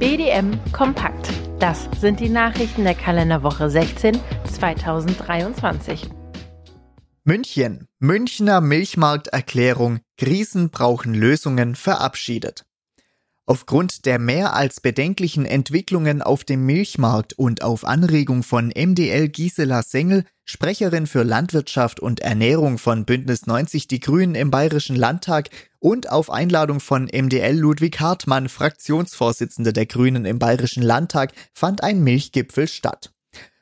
BDM Kompakt. Das sind die Nachrichten der Kalenderwoche 16 2023. München. Münchner Milchmarkterklärung. Krisen brauchen Lösungen verabschiedet. Aufgrund der mehr als bedenklichen Entwicklungen auf dem Milchmarkt und auf Anregung von MDL Gisela Sengel, Sprecherin für Landwirtschaft und Ernährung von Bündnis 90 Die Grünen im Bayerischen Landtag und auf Einladung von MDL Ludwig Hartmann, Fraktionsvorsitzende der Grünen im Bayerischen Landtag, fand ein Milchgipfel statt.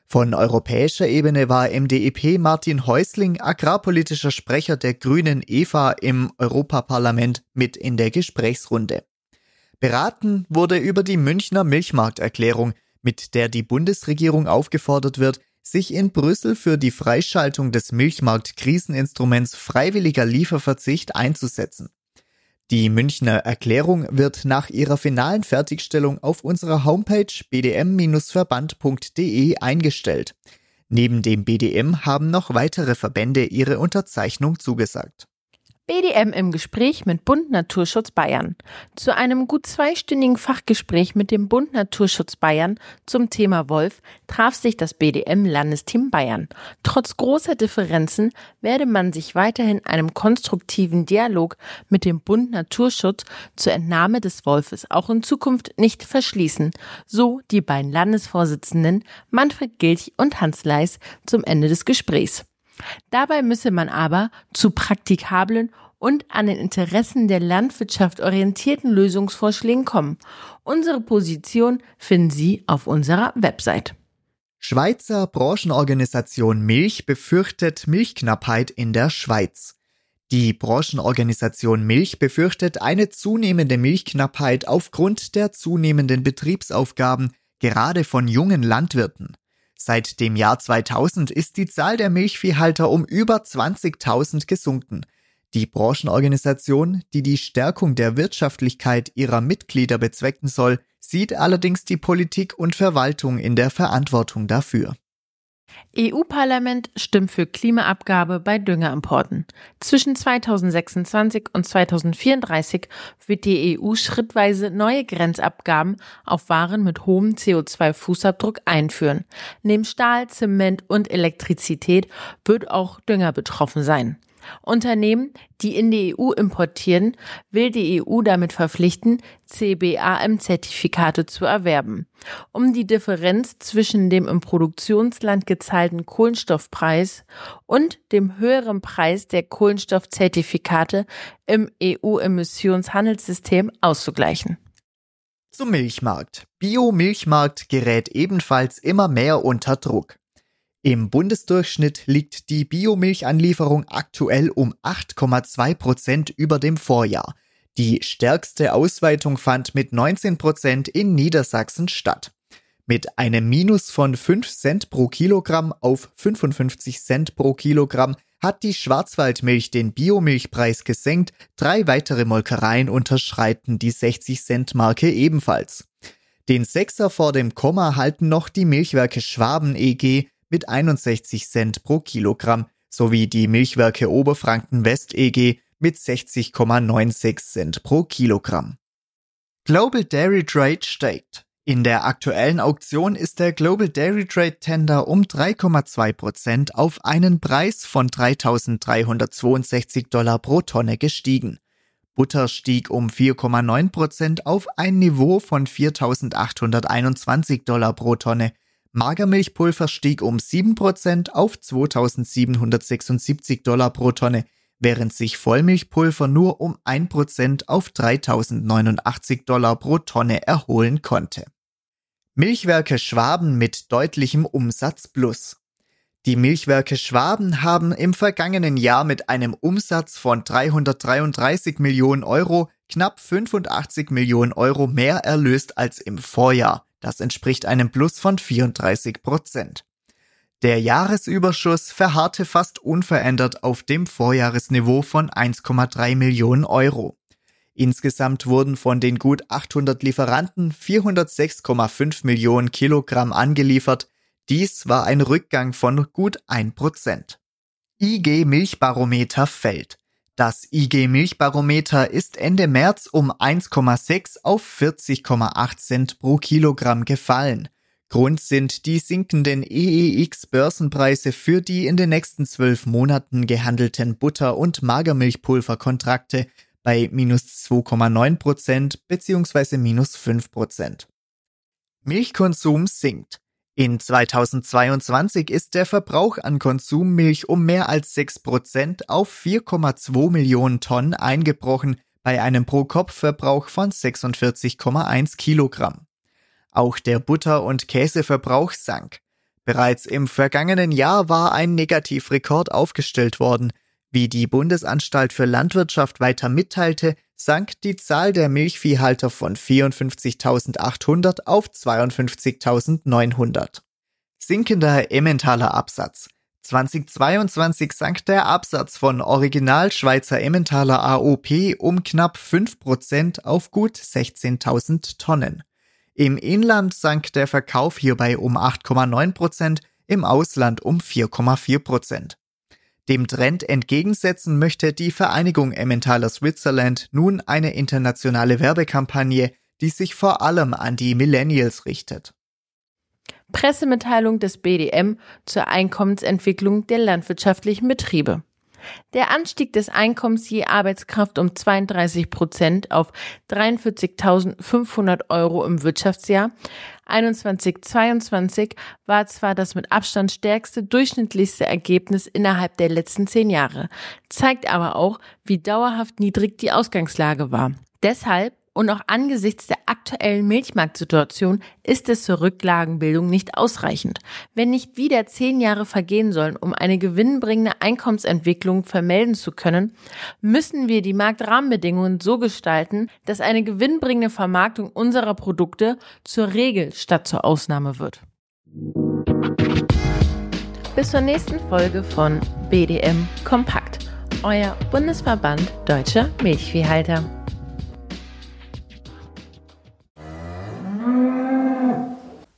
Von europäischer Ebene war MDEP Martin Häusling, agrarpolitischer Sprecher der Grünen Eva im Europaparlament, mit in der Gesprächsrunde. Beraten wurde über die Münchner Milchmarkterklärung, mit der die Bundesregierung aufgefordert wird, sich in Brüssel für die Freischaltung des Milchmarktkriseninstruments freiwilliger Lieferverzicht einzusetzen. Die Münchner Erklärung wird nach ihrer finalen Fertigstellung auf unserer Homepage bdm-verband.de eingestellt. Neben dem BDM haben noch weitere Verbände ihre Unterzeichnung zugesagt. BDM im Gespräch mit Bund Naturschutz Bayern. Zu einem gut zweistündigen Fachgespräch mit dem Bund Naturschutz Bayern zum Thema Wolf traf sich das BDM Landesteam Bayern. Trotz großer Differenzen werde man sich weiterhin einem konstruktiven Dialog mit dem Bund Naturschutz zur Entnahme des Wolfes auch in Zukunft nicht verschließen, so die beiden Landesvorsitzenden Manfred Gilch und Hans Leis zum Ende des Gesprächs. Dabei müsse man aber zu praktikablen und an den Interessen der Landwirtschaft orientierten Lösungsvorschlägen kommen. Unsere Position finden Sie auf unserer Website. Schweizer Branchenorganisation Milch befürchtet Milchknappheit in der Schweiz. Die Branchenorganisation Milch befürchtet eine zunehmende Milchknappheit aufgrund der zunehmenden Betriebsaufgaben, gerade von jungen Landwirten. Seit dem Jahr 2000 ist die Zahl der Milchviehhalter um über 20.000 gesunken. Die Branchenorganisation, die die Stärkung der Wirtschaftlichkeit ihrer Mitglieder bezwecken soll, sieht allerdings die Politik und Verwaltung in der Verantwortung dafür. EU-Parlament stimmt für Klimaabgabe bei Düngerimporten. Zwischen 2026 und 2034 wird die EU schrittweise neue Grenzabgaben auf Waren mit hohem CO2-Fußabdruck einführen. Neben Stahl, Zement und Elektrizität wird auch Dünger betroffen sein. Unternehmen, die in die EU importieren, will die EU damit verpflichten, CBAM-Zertifikate zu erwerben. Um die Differenz zwischen dem im Produktionsland gezahlten Kohlenstoffpreis und dem höheren Preis der Kohlenstoffzertifikate im EU-Emissionshandelssystem auszugleichen. Zum Milchmarkt. Bio-Milchmarkt gerät ebenfalls immer mehr unter Druck. Im Bundesdurchschnitt liegt die Biomilchanlieferung aktuell um 8,2 Prozent über dem Vorjahr. Die stärkste Ausweitung fand mit 19 Prozent in Niedersachsen statt. Mit einem Minus von 5 Cent pro Kilogramm auf 55 Cent pro Kilogramm hat die Schwarzwaldmilch den Biomilchpreis gesenkt, drei weitere Molkereien unterschreiten die 60 Cent Marke ebenfalls. Den Sechser vor dem Komma halten noch die Milchwerke Schwaben EG mit 61 Cent pro Kilogramm sowie die Milchwerke Oberfranken West EG mit 60,96 Cent pro Kilogramm. Global Dairy Trade steigt. In der aktuellen Auktion ist der Global Dairy Trade Tender um 3,2 Prozent auf einen Preis von 3.362 Dollar pro Tonne gestiegen. Butter stieg um 4,9 Prozent auf ein Niveau von 4.821 Dollar pro Tonne Magermilchpulver stieg um 7% auf 2776 Dollar pro Tonne, während sich Vollmilchpulver nur um 1% auf 3089 Dollar pro Tonne erholen konnte. Milchwerke Schwaben mit deutlichem Umsatzplus. Die Milchwerke Schwaben haben im vergangenen Jahr mit einem Umsatz von 333 Millionen Euro knapp 85 Millionen Euro mehr erlöst als im Vorjahr. Das entspricht einem Plus von 34 Prozent. Der Jahresüberschuss verharrte fast unverändert auf dem Vorjahresniveau von 1,3 Millionen Euro. Insgesamt wurden von den gut 800 Lieferanten 406,5 Millionen Kilogramm angeliefert. Dies war ein Rückgang von gut 1 Prozent. IG Milchbarometer fällt. Das IG Milchbarometer ist Ende März um 1,6 auf 40,8 Cent pro Kilogramm gefallen. Grund sind die sinkenden EEX-Börsenpreise für die in den nächsten zwölf Monaten gehandelten Butter- und Magermilchpulverkontrakte bei minus 2,9 Prozent bzw. minus 5 Prozent. Milchkonsum sinkt. In 2022 ist der Verbrauch an Konsummilch um mehr als 6% auf 4,2 Millionen Tonnen eingebrochen bei einem Pro-Kopf-Verbrauch von 46,1 Kilogramm. Auch der Butter- und Käseverbrauch sank. Bereits im vergangenen Jahr war ein Negativrekord aufgestellt worden. Wie die Bundesanstalt für Landwirtschaft weiter mitteilte, sank die Zahl der Milchviehhalter von 54.800 auf 52.900. Sinkender Emmentaler Absatz. 2022 sank der Absatz von Original Schweizer Emmentaler AOP um knapp 5% auf gut 16.000 Tonnen. Im Inland sank der Verkauf hierbei um 8,9%, im Ausland um 4,4%. Dem Trend entgegensetzen möchte die Vereinigung Emmentaler Switzerland nun eine internationale Werbekampagne, die sich vor allem an die Millennials richtet. Pressemitteilung des BDM zur Einkommensentwicklung der landwirtschaftlichen Betriebe. Der Anstieg des Einkommens je Arbeitskraft um 32 Prozent auf 43.500 Euro im Wirtschaftsjahr 21-22 war zwar das mit Abstand stärkste durchschnittlichste Ergebnis innerhalb der letzten zehn Jahre, zeigt aber auch, wie dauerhaft niedrig die Ausgangslage war. Deshalb und auch angesichts der aktuellen Milchmarktsituation ist es zur Rücklagenbildung nicht ausreichend. Wenn nicht wieder zehn Jahre vergehen sollen, um eine gewinnbringende Einkommensentwicklung vermelden zu können, müssen wir die Marktrahmenbedingungen so gestalten, dass eine gewinnbringende Vermarktung unserer Produkte zur Regel statt zur Ausnahme wird. Bis zur nächsten Folge von BDM Kompakt, euer Bundesverband Deutscher Milchviehhalter.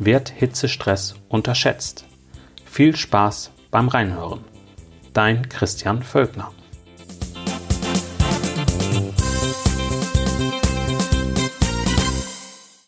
wird Hitzestress unterschätzt? Viel Spaß beim Reinhören. Dein Christian Völkner.